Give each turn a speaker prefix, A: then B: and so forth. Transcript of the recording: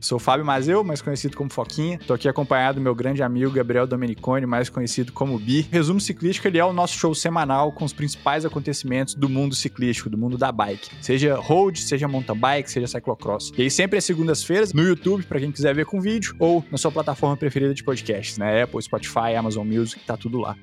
A: Sou Fábio Mazeu, mais conhecido como Foquinha. Estou aqui acompanhado do meu grande amigo Gabriel Domeniconi, mais conhecido como Bi. Resumo Ciclístico, ele é o nosso show semanal com os principais acontecimentos do mundo ciclístico, do mundo da bike. Seja road, seja mountain bike, seja cyclocross. E aí sempre às segundas-feiras no YouTube, para quem quiser ver com vídeo, ou na sua plataforma preferida de podcasts, né? Apple, Spotify, Amazon Music, tá tudo lá.